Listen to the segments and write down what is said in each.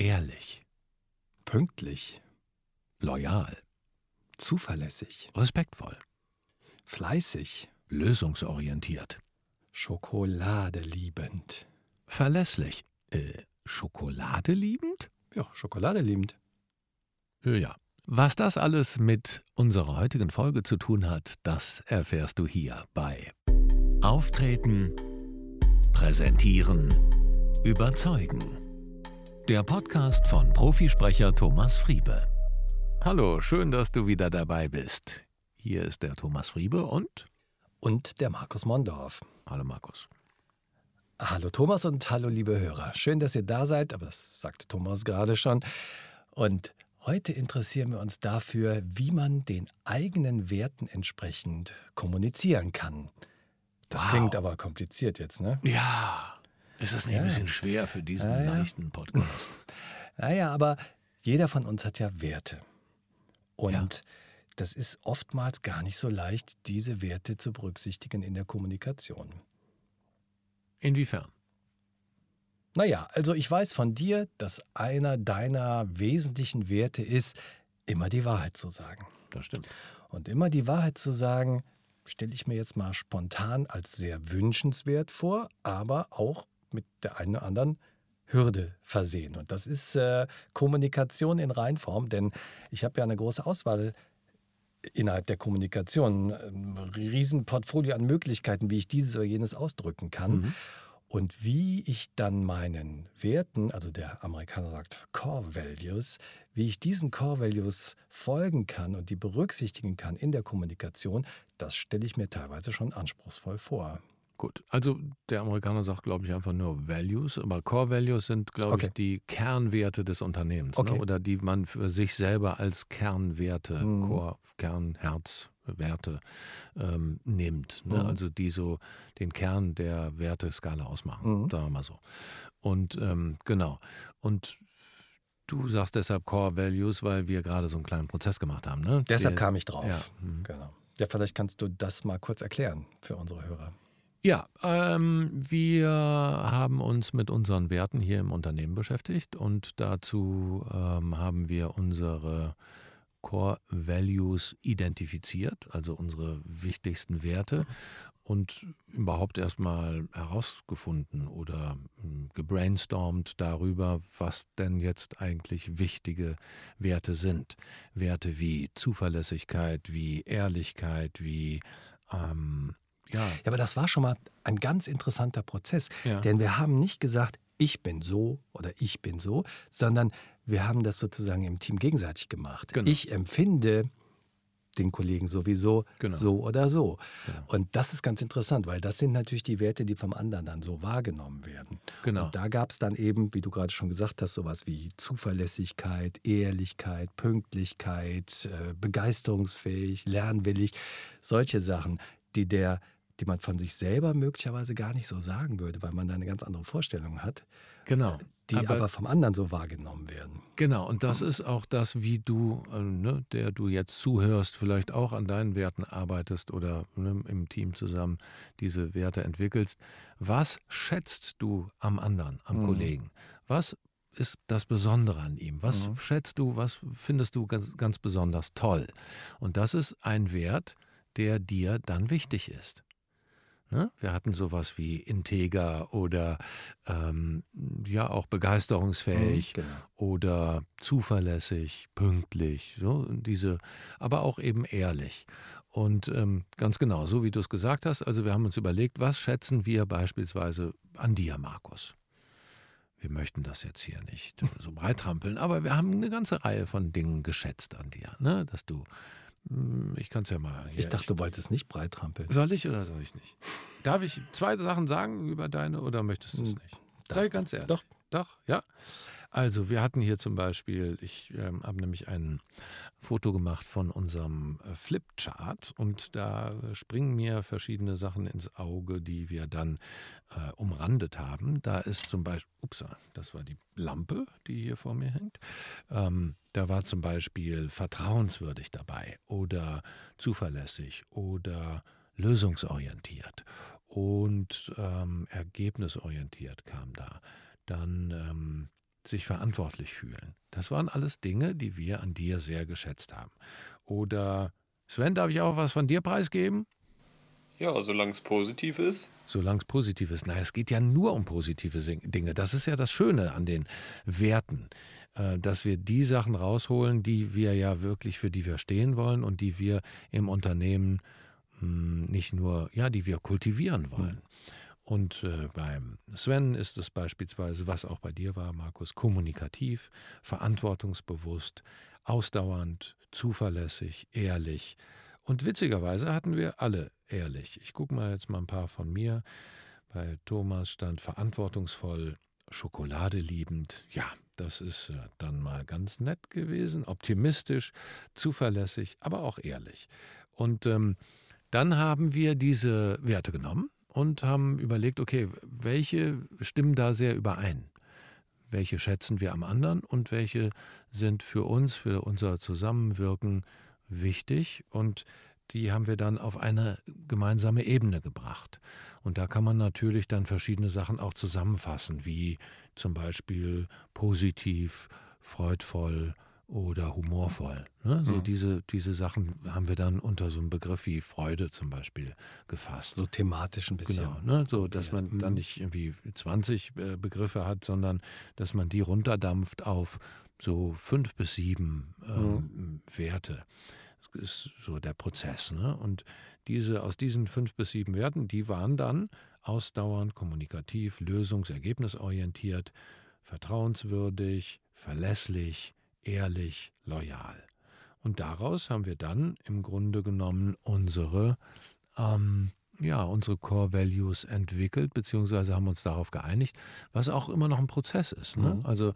ehrlich, Pünktlich. loyal, Zuverlässig. respektvoll, Fleißig. lösungsorientiert, Schokolade liebend. verlässlich, äh, Schokolade liebend? Ja, Schokolade liebend. Ja. Was das alles mit unserer heutigen Folge zu tun hat, das erfährst du hier bei Auftreten, Präsentieren, Überzeugen. Der Podcast von Profisprecher Thomas Friebe. Hallo, schön, dass du wieder dabei bist. Hier ist der Thomas Friebe und Und der Markus Mondorf. hallo Markus. Hallo Thomas und hallo liebe Hörer. Schön, dass ihr da seid, aber das sagte Thomas gerade schon. Und heute interessieren wir uns dafür, wie man den eigenen Werten entsprechend kommunizieren kann. Das Wow. klingt aber kompliziert jetzt, ne? Ja, ist das nicht ein Ja. bisschen schwer für diesen Ja, ja. leichten Podcast? Naja, aber jeder von uns hat ja Werte. Und das ist oftmals gar nicht so leicht, diese Werte zu berücksichtigen in der Kommunikation. Inwiefern? Naja, also ich weiß von dir, dass einer deiner wesentlichen Werte ist, immer die Wahrheit zu sagen. Das stimmt. Und immer die Wahrheit zu sagen, stelle ich mir jetzt mal spontan als sehr wünschenswert vor, aber auch mit der einen oder anderen Hürde versehen. Und das ist äh, Kommunikation in Reinform, denn ich habe ja eine große Auswahl innerhalb der Kommunikation, ein Riesenportfolio an Möglichkeiten, wie ich dieses oder jenes ausdrücken kann. Mhm. Und wie ich dann meinen Werten, also der Amerikaner sagt Core Values, wie ich diesen Core Values folgen kann und die berücksichtigen kann in der Kommunikation, das stelle ich mir teilweise schon anspruchsvoll vor. Gut, also der Amerikaner sagt, glaube ich, einfach nur Values, aber Core Values sind, glaube Okay. ich, die Kernwerte des Unternehmens Okay. ne? oder die man für sich selber als Kernwerte, Mhm. Core, Kern, Herzwerte ähm, nimmt. Ne? Mhm. Also die so den Kern der Werteskala ausmachen, Mhm. sagen wir mal so. Und ähm, genau. Und du sagst deshalb Core Values, weil wir gerade so einen kleinen Prozess gemacht haben. Ne? Deshalb Der- kam ich drauf. Ja, mhm. Genau. Ja, vielleicht kannst du das mal kurz erklären für unsere Hörer. Ja, ähm, wir haben uns mit unseren Werten hier im Unternehmen beschäftigt und dazu ähm, haben wir unsere Core Values identifiziert, also unsere wichtigsten Werte und überhaupt erstmal herausgefunden oder ähm, gebrainstormt darüber, was denn jetzt eigentlich wichtige Werte sind. Werte wie Zuverlässigkeit, wie Ehrlichkeit, wie ähm, ja, Ja, aber das war schon mal ein ganz interessanter Prozess. Ja. Denn wir haben nicht gesagt, ich bin so oder ich bin so, sondern wir haben das sozusagen im Team gegenseitig gemacht. Genau. Ich empfinde den Kollegen sowieso Genau. so oder so. Genau. Und das ist ganz interessant, weil das sind natürlich die Werte, die vom anderen dann so wahrgenommen werden. Genau. Und da gab es dann eben, wie du gerade schon gesagt hast, sowas wie Zuverlässigkeit, Ehrlichkeit, Pünktlichkeit, äh, begeisterungsfähig, lernwillig, solche Sachen, die der die man von sich selber möglicherweise gar nicht so sagen würde, weil man da eine ganz andere Vorstellung hat, genau. die aber, vom anderen so wahrgenommen werden. Genau, und das ist auch das, wie du, äh, ne, der du jetzt zuhörst, vielleicht auch an deinen Werten arbeitest oder ne, im Team zusammen diese Werte entwickelst. Was schätzt du am anderen, am Mhm. Kollegen? Was ist das Besondere an ihm? Was Mhm. schätzt du, was findest du ganz, ganz besonders toll? Und das ist ein Wert, der dir dann wichtig ist. Ne? Wir hatten sowas wie integer oder ähm, ja auch begeisterungsfähig Genau. oder zuverlässig, pünktlich, so diese, aber auch eben ehrlich. Und ähm, ganz genau, so wie du es gesagt hast, also wir haben uns überlegt, was schätzen wir beispielsweise an dir, Markus? Wir möchten das jetzt hier nicht so breit trampeln, aber wir haben eine ganze Reihe von Dingen geschätzt an dir, ne? dass du, ich kann es ja mal hier, Ich dachte, du wolltest nicht breit trampeln. soll ich oder soll ich nicht? Darf ich zwei Sachen sagen über deine oder möchtest du es Hm, nicht? Sei ganz ehrlich. Doch. Doch, ja. Also wir hatten hier zum Beispiel, ich ähm, habe nämlich ein Foto gemacht von unserem äh, Flipchart und da äh, springen mir verschiedene Sachen ins Auge, die wir dann äh, umrandet haben. Da ist zum Beispiel, ups, das war die Lampe, die hier vor mir hängt. Ähm, da war zum Beispiel vertrauenswürdig dabei oder zuverlässig oder lösungsorientiert und ähm, ergebnisorientiert kam da. Dann ähm, sich verantwortlich fühlen. Das waren alles Dinge, die wir an dir sehr geschätzt haben. Oder Sven, darf ich auch was von dir preisgeben? Ja, solange es positiv ist. Solange es positiv ist. Na, es geht ja nur um positive Dinge. Das ist ja das Schöne an den Werten, äh, dass wir die Sachen rausholen, die wir ja wirklich, für die wir stehen wollen und die wir im Unternehmen hm, nicht nur, ja, die wir kultivieren wollen. Mhm. Und äh, beim Sven ist es beispielsweise, was auch bei dir war, Markus, kommunikativ, verantwortungsbewusst, ausdauernd, zuverlässig, ehrlich. Und witzigerweise hatten wir alle ehrlich. Ich gucke mal jetzt mal ein paar von mir. Bei Thomas stand verantwortungsvoll, Schokolade liebend. Ja, das ist äh, dann mal ganz nett gewesen, optimistisch, zuverlässig, aber auch ehrlich. Und ähm, dann haben wir diese Werte genommen und haben überlegt, okay, welche stimmen da sehr überein? Welche schätzen wir am anderen und welche sind für uns, für unser Zusammenwirken wichtig? Und die haben wir dann auf eine gemeinsame Ebene gebracht. Und da kann man natürlich dann verschiedene Sachen auch zusammenfassen, wie zum Beispiel positiv, freudvoll, oder humorvoll. Ne? So mhm. diese, diese Sachen haben wir dann unter so einem Begriff wie Freude zum Beispiel gefasst. So thematisch ein bisschen. Genau, ne? so dass man mhm. dann nicht irgendwie 20 äh, Begriffe hat, sondern dass man die runterdampft auf so fünf bis sieben ähm, mhm. Werte. Das ist so der Prozess. Ne? Und diese, aus diesen fünf bis sieben Werten, die waren dann ausdauernd, kommunikativ, lösungsergebnisorientiert, vertrauenswürdig, verlässlich, ehrlich, loyal. Und daraus haben wir dann im Grunde genommen unsere, ähm, ja, unsere Core Values entwickelt, beziehungsweise haben uns darauf geeinigt, was auch immer noch ein Prozess ist. Ne? Mhm. Also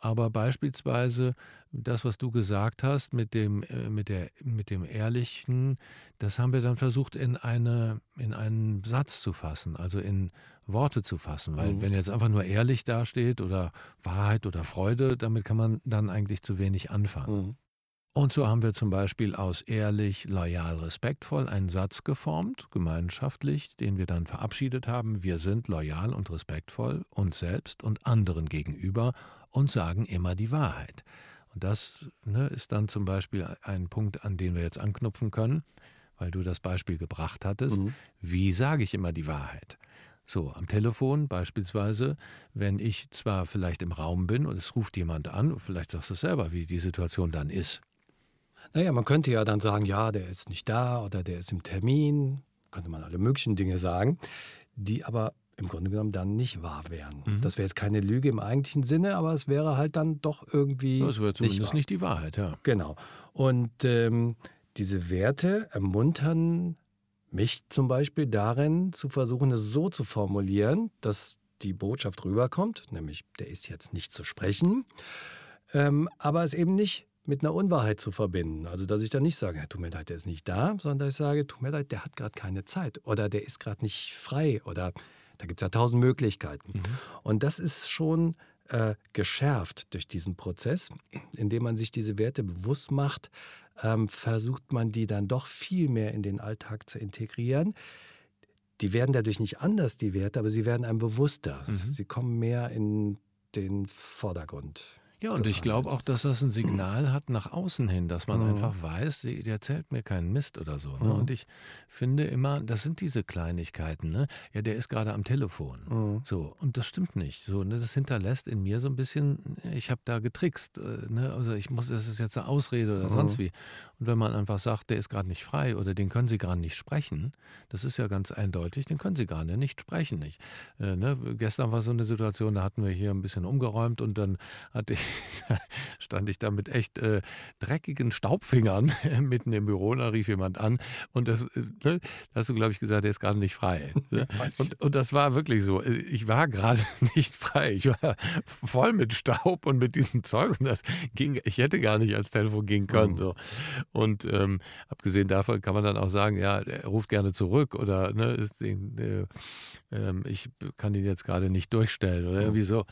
aber beispielsweise das, was du gesagt hast mit dem, äh, mit der, mit dem Ehrlichen, das haben wir dann versucht in, eine, in einen Satz zu fassen, also in Worte zu fassen. Weil mhm. wenn jetzt einfach nur ehrlich dasteht oder Wahrheit oder Freude, damit kann man dann eigentlich zu wenig anfangen. Mhm. Und so haben wir zum Beispiel aus ehrlich, loyal, respektvoll einen Satz geformt, gemeinschaftlich, den wir dann verabschiedet haben. Wir sind loyal und respektvoll uns selbst und anderen gegenüber und sagen immer die Wahrheit. Und das ne, ist dann zum Beispiel ein Punkt, an den wir jetzt anknüpfen können, weil du das Beispiel gebracht hattest. Mhm. Wie sage ich immer die Wahrheit? So, am Telefon beispielsweise, wenn ich zwar vielleicht im Raum bin und es ruft jemand an, vielleicht sagst du es selber, wie die Situation dann ist. Naja, man könnte ja dann sagen, ja, der ist nicht da oder der ist im Termin, könnte man alle möglichen Dinge sagen, die aber im Grunde genommen dann nicht wahr wären. Mhm. Das wäre jetzt keine Lüge im eigentlichen Sinne, aber es wäre halt dann doch irgendwie. Das wäre zumindest nicht, nicht, die Wahrheit, ja. Genau. Und ähm, diese Werte ermuntern mich zum Beispiel darin, zu versuchen, es so zu formulieren, dass die Botschaft rüberkommt, nämlich der ist jetzt nicht zu sprechen, ähm, aber es eben nicht mit einer Unwahrheit zu verbinden. Also, dass ich dann nicht sage, tut mir leid, der ist nicht da, sondern dass ich sage, tut mir leid, der hat gerade keine Zeit oder der ist gerade nicht frei oder da gibt es ja tausend Möglichkeiten. Mhm. Und das ist schon äh, geschärft durch diesen Prozess, indem man sich diese Werte bewusst macht, ähm, versucht man die dann doch viel mehr in den Alltag zu integrieren. Die werden dadurch nicht anders, die Werte, aber sie werden einem bewusster. Mhm. Sie kommen mehr in den Vordergrund. Ja, und ich glaube auch, dass das ein Signal hat nach außen hin, dass man mhm. einfach weiß, der erzählt mir keinen Mist oder so. Ne? Mhm. Und ich finde immer, das sind diese Kleinigkeiten. Ne? Ja, der ist gerade am Telefon. Mhm. So, und das stimmt nicht. So, ne? Das hinterlässt in mir so ein bisschen, ich habe da getrickst. Äh, ne? Also ich muss, das ist jetzt eine Ausrede oder sonst mhm. wie. Und wenn man einfach sagt, der ist gerade nicht frei oder den können Sie gerade nicht sprechen, das ist ja ganz eindeutig, den können Sie gerade nicht sprechen. Nicht. Äh, ne? Gestern war so eine Situation, da hatten wir hier ein bisschen umgeräumt und dann hatte ich stand ich da mit echt äh, dreckigen Staubfingern mitten im Büro und da rief jemand an und das, äh, ne, da hast du, glaube ich, gesagt, der ist gerade nicht frei. Ne? Und, und, das war wirklich so. Äh, ich war gerade nicht frei. Ich war voll mit Staub und mit diesem Zeug und das ging, ich hätte gar nicht ans Telefon gehen können. Mhm. So. Und ähm, abgesehen davon kann man dann auch sagen, ja, er ruft gerne zurück oder ne, ist den, äh, ähm, ich kann ihn jetzt gerade nicht durchstellen oder irgendwie so.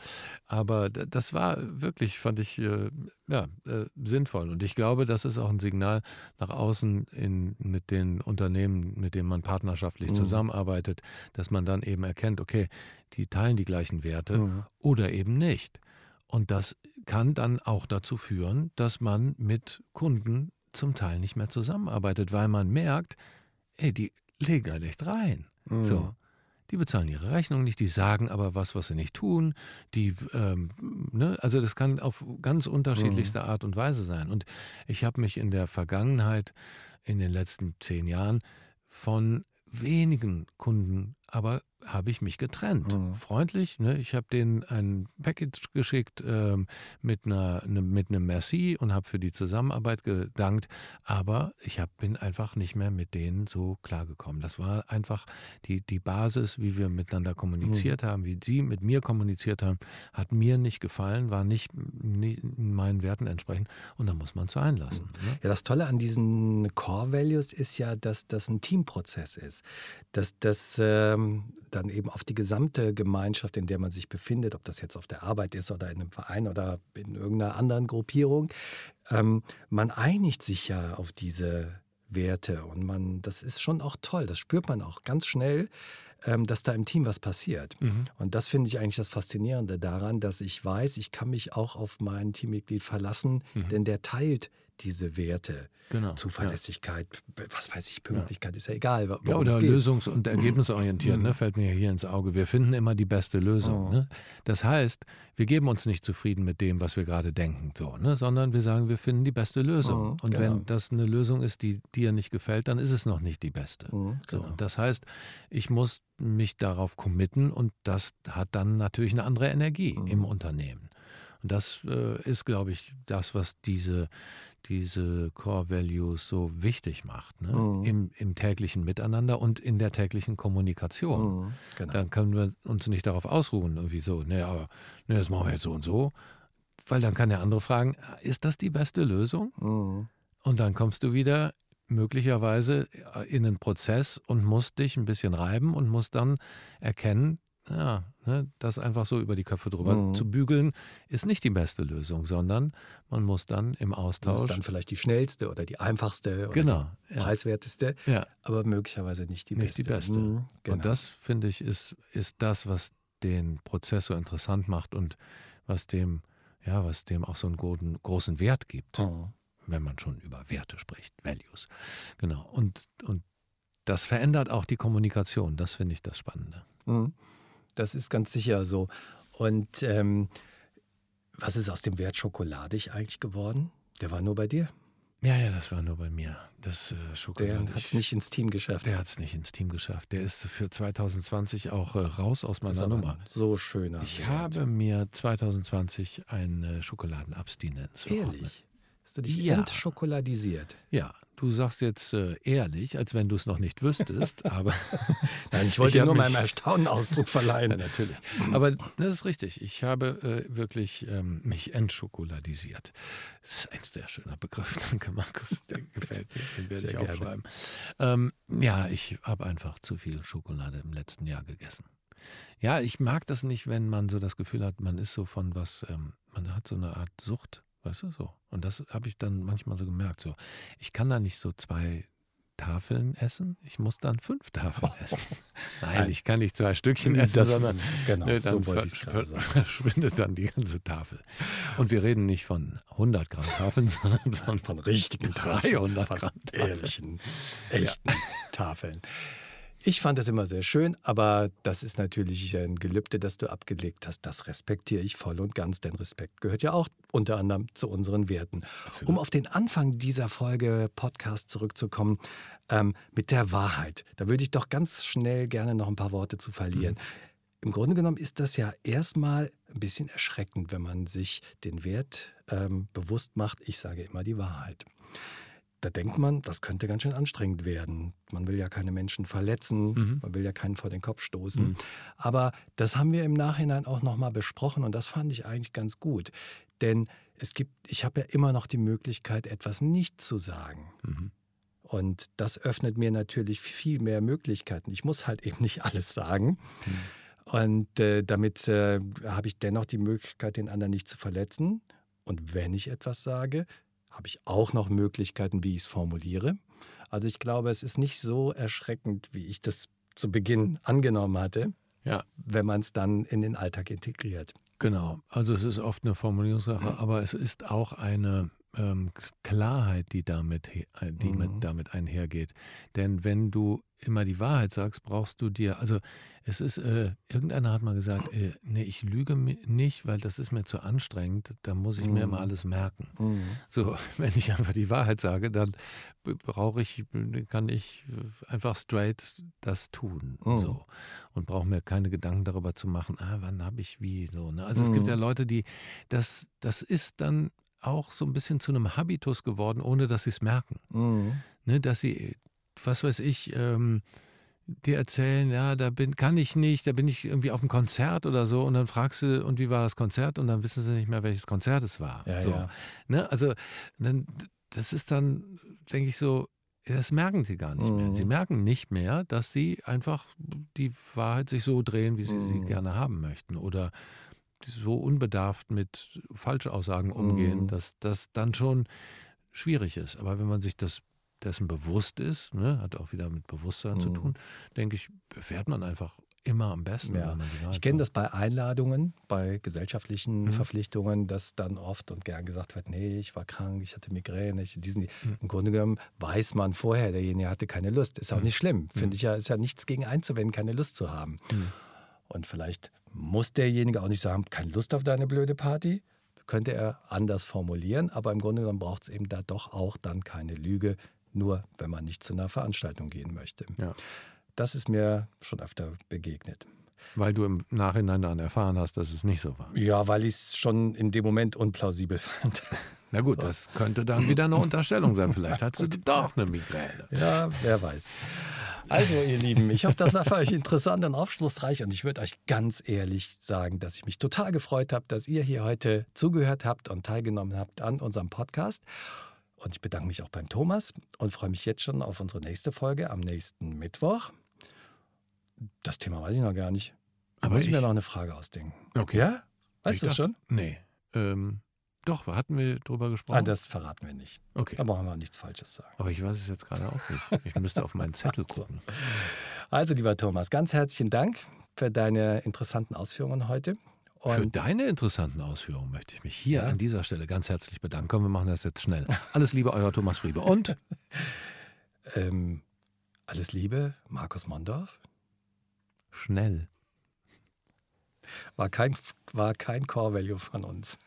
Aber das war wirklich, fand ich, äh, ja, äh, sinnvoll. Und ich glaube, das ist auch ein Signal nach außen in, mit den Unternehmen, mit denen man partnerschaftlich mhm. zusammenarbeitet, dass man dann eben erkennt, okay, die teilen die gleichen Werte mhm. oder eben nicht. Und das kann dann auch dazu führen, dass man mit Kunden zum Teil nicht mehr zusammenarbeitet, weil man merkt, ey, die legen halt echt rein. Mhm. So. Die bezahlen ihre Rechnung nicht, die sagen aber was, was sie nicht tun. Die, ähm, ne? Also das kann auf ganz unterschiedlichste mhm. Art und Weise sein. Und ich habe mich in der Vergangenheit, in den letzten zehn Jahren, von wenigen Kunden aber habe ich mich getrennt. Mhm. Freundlich. Ne? Ich habe denen ein Package geschickt ähm, mit, einer, ne, mit einem Merci und habe für die Zusammenarbeit gedankt. Aber ich hab, bin einfach nicht mehr mit denen so klargekommen. Das war einfach die, die Basis, wie wir miteinander kommuniziert mhm. haben, wie sie mit mir kommuniziert haben, hat mir nicht gefallen, war nicht, nicht meinen Werten entsprechend. Und da muss man es sein lassen. Mhm. Ne? Ja, das Tolle an diesen Core Values ist ja, dass das ein Teamprozess ist. Dass das ähm, dann eben auf die gesamte Gemeinschaft, in der man sich befindet, ob das jetzt auf der Arbeit ist oder in einem Verein oder in irgendeiner anderen Gruppierung, ähm, man einigt sich ja auf diese Werte und man, das ist schon auch toll, das spürt man auch ganz schnell, ähm, dass da im Team was passiert. Mhm. Und das finde ich eigentlich das Faszinierende daran, dass ich weiß, ich kann mich auch auf mein Teammitglied verlassen, mhm. denn der teilt diese Werte. Genau, Zuverlässigkeit, ja. was weiß ich, Pünktlichkeit, ja. ist ja egal. Ja, oder lösungs- und ergebnisorientiert, ne, fällt mir hier ins Auge. Wir finden immer die beste Lösung. Oh. Ne? Das heißt, wir geben uns nicht zufrieden mit dem, was wir gerade denken, so, ne? sondern wir sagen, wir finden die beste Lösung. Oh, und genau. wenn das eine Lösung ist, die dir nicht gefällt, dann ist es noch nicht die beste. Oh, genau. so, das heißt, ich muss mich darauf committen und das hat dann natürlich eine andere Energie im Unternehmen. Und das äh, ist, glaube ich, das, was diese, diese Core Values so wichtig macht. Ne? Mhm. Im, Im täglichen Miteinander und in der täglichen Kommunikation. Mhm, genau. Dann können wir uns nicht darauf ausruhen, irgendwie so, ne, aber ne, das machen wir jetzt so und so. Weil dann kann der andere fragen, ist das die beste Lösung? Mhm. Und dann kommst du wieder möglicherweise in einen Prozess und musst dich ein bisschen reiben und musst dann erkennen, ja, ne, das einfach so über die Köpfe drüber mhm. zu bügeln, ist nicht die beste Lösung, sondern man muss dann im Austausch. Das ist dann vielleicht die schnellste oder die einfachste oder genau, die ja. preiswerteste, ja. aber möglicherweise nicht die nicht beste. Nicht die beste. Mhm, genau. Und das, finde ich, ist, ist das, was den Prozess so interessant macht und was dem, ja, was dem auch so einen großen, großen Wert gibt, mhm. wenn man schon über Werte spricht, Values. Genau. Und, und das verändert auch die Kommunikation. Das finde ich das Spannende. Das ist ganz sicher so. Und ähm, was ist aus dem Wert schokoladig eigentlich geworden? Der war nur bei dir. Ja, ja, das war nur bei mir. Das äh, Schokolade. Der hat es nicht ins Team geschafft. Der hat es nicht ins Team geschafft. Der ist für 2020 auch äh, raus aus meiner Nummer. So schöner. Ich Wert. habe mir 2020 eine Schokoladenabstinenz Ehrlich? Hast du dich ja. entschokoladisiert? Ja, Du sagst jetzt äh, ehrlich, als wenn du es noch nicht wüsstest, aber. Nein, ich wollte ich nur meinem Erstaunen Ausdruck verleihen. ja, natürlich. Aber das ist richtig. Ich habe äh, wirklich ähm, mich entschokoladisiert. Das ist ein sehr schöner Begriff. Danke, Markus. Der gefällt mir. Den werde sehr ich aufschreiben. Ähm, ja, ich habe einfach zu viel Schokolade im letzten Jahr gegessen. Ja, ich mag das nicht, wenn man so das Gefühl hat, man ist so von was, ähm, man hat so eine Art Sucht Weißt du so? Und das habe ich dann manchmal so gemerkt. So, ich kann da nicht so zwei Tafeln essen. Ich muss dann fünf Tafeln essen. Nein, Nein, ich kann nicht zwei Stückchen essen, das, sondern genau, ne, dann so ver ver verschwindet dann die ganze Tafel. Und wir reden nicht von 100 Gramm Tafeln, sondern von, von richtigen 300 Gramm Tafeln. Ehrlichen, echten ja. Tafeln. Ich fand das immer sehr schön, aber das ist natürlich ein Gelübde, das du abgelegt hast. Das respektiere ich voll und ganz, denn Respekt gehört ja auch unter anderem zu unseren Werten. Absolut. Um auf den Anfang dieser Folge Podcast zurückzukommen, ähm, mit der Wahrheit. Da würde ich doch ganz schnell gerne noch ein paar Worte zu verlieren. Mhm. Im Grunde genommen ist das ja erstmal ein bisschen erschreckend, wenn man sich den Wert ähm, bewusst macht. Ich sage immer die Wahrheit da denkt man, das könnte ganz schön anstrengend werden. Man will ja keine Menschen verletzen, mhm. man will ja keinen vor den Kopf stoßen. Mhm. Aber das haben wir im Nachhinein auch nochmal besprochen und das fand ich eigentlich ganz gut. Denn es gibt, ich habe ja immer noch die Möglichkeit, etwas nicht zu sagen. Mhm. Und das öffnet mir natürlich viel mehr Möglichkeiten. Ich muss halt eben nicht alles sagen. Mhm. Und äh, damit äh, habe ich dennoch die Möglichkeit, den anderen nicht zu verletzen. Und wenn ich etwas sage, habe ich auch noch Möglichkeiten, wie ich es formuliere. Also ich glaube, es ist nicht so erschreckend, wie ich das zu Beginn angenommen hatte, ja. wenn man es dann in den Alltag integriert. Genau, also es ist oft eine Formulierungssache, aber es ist auch eine ähm, Klarheit, die damit, äh, die mit, Mhm. damit einhergeht. Denn wenn du immer die Wahrheit sagst, brauchst du dir, also es ist, äh, irgendeiner hat mal gesagt, äh, nee, ich lüge nicht, weil das ist mir zu anstrengend, da muss ich mir immer Mhm. alles merken. Mhm. So, wenn ich einfach die Wahrheit sage, dann brauche ich, kann ich einfach straight das tun. Mhm. So. Und brauche mir keine Gedanken darüber zu machen, ah, wann habe ich wie. So, ne? Also es gibt Mhm. ja Leute, die, das, das ist dann auch so ein bisschen zu einem Habitus geworden, ohne dass sie es merken. Mhm. Ne? Dass sie, was weiß ich, ähm, dir erzählen, ja, da bin, kann ich nicht, da bin ich irgendwie auf einem Konzert oder so und dann fragst du, und wie war das Konzert? Und dann wissen sie nicht mehr, welches Konzert es war. Ja, so. ja. Ne? Also, dann, das ist dann, denke ich so, das merken sie gar nicht mehr. Mhm. Sie merken nicht mehr, dass sie einfach die Wahrheit sich so drehen, wie sie sie Mhm. gerne haben möchten. Oder so unbedarft mit Falschaussagen umgehen, Mhm. dass das dann schon schwierig ist. Aber wenn man sich das dessen bewusst ist, ne, hat auch wieder mit Bewusstsein zu Mhm. tun, denke ich, fährt man einfach immer am besten. Ja. Ich kenne das bei Einladungen, bei gesellschaftlichen Mhm. Verpflichtungen, dass dann oft und gern gesagt wird, nee, ich war krank, ich hatte Migräne, ich diesen. Mhm. Im Grunde genommen weiß man vorher, derjenige hatte keine Lust. Ist auch Mhm. nicht schlimm. Finde ich ja, ist ja nichts gegen einzuwenden, keine Lust zu haben. Und vielleicht muss derjenige auch nicht sagen, keine Lust auf deine blöde Party. Könnte er anders formulieren, aber im Grunde genommen braucht es eben da doch auch dann keine Lüge, nur wenn man nicht zu einer Veranstaltung gehen möchte. Ja. Das ist mir schon öfter begegnet. Weil du im Nachhinein dann erfahren hast, dass es nicht so war. Ja, weil ich es schon in dem Moment unplausibel fand. Na gut, das könnte dann wieder eine Unterstellung sein. Vielleicht hat sie doch eine Migräne. Ja, wer weiß. Also, ihr Lieben, ich hoffe, das war für euch interessant und aufschlussreich. Und ich würde euch ganz ehrlich sagen, dass ich mich total gefreut habe, dass ihr hier heute zugehört habt und teilgenommen habt an unserem Podcast. Und ich bedanke mich auch beim Thomas und freue mich jetzt schon auf unsere nächste Folge am nächsten Mittwoch. Das Thema weiß ich noch gar nicht. Aber muss ich mir noch eine Frage ausdenken. Okay. Ja? Weißt du schon? Nee. Ähm, doch, hatten wir drüber gesprochen? Ah, das verraten wir nicht. okay. Da brauchen wir auch nichts Falsches sagen. Aber ich weiß es jetzt gerade auch nicht. Ich müsste auf meinen Zettel gucken. Also, lieber Thomas, ganz herzlichen Dank für deine interessanten Ausführungen heute. Für Und deine interessanten Ausführungen möchte ich mich hier Ja. an dieser Stelle ganz herzlich bedanken. Komm, wir machen das jetzt schnell. Alles Liebe, euer Thomas Friebe. Und ähm, alles Liebe, Markus Mondorf. schnell. War kein, war kein Core-Value von uns.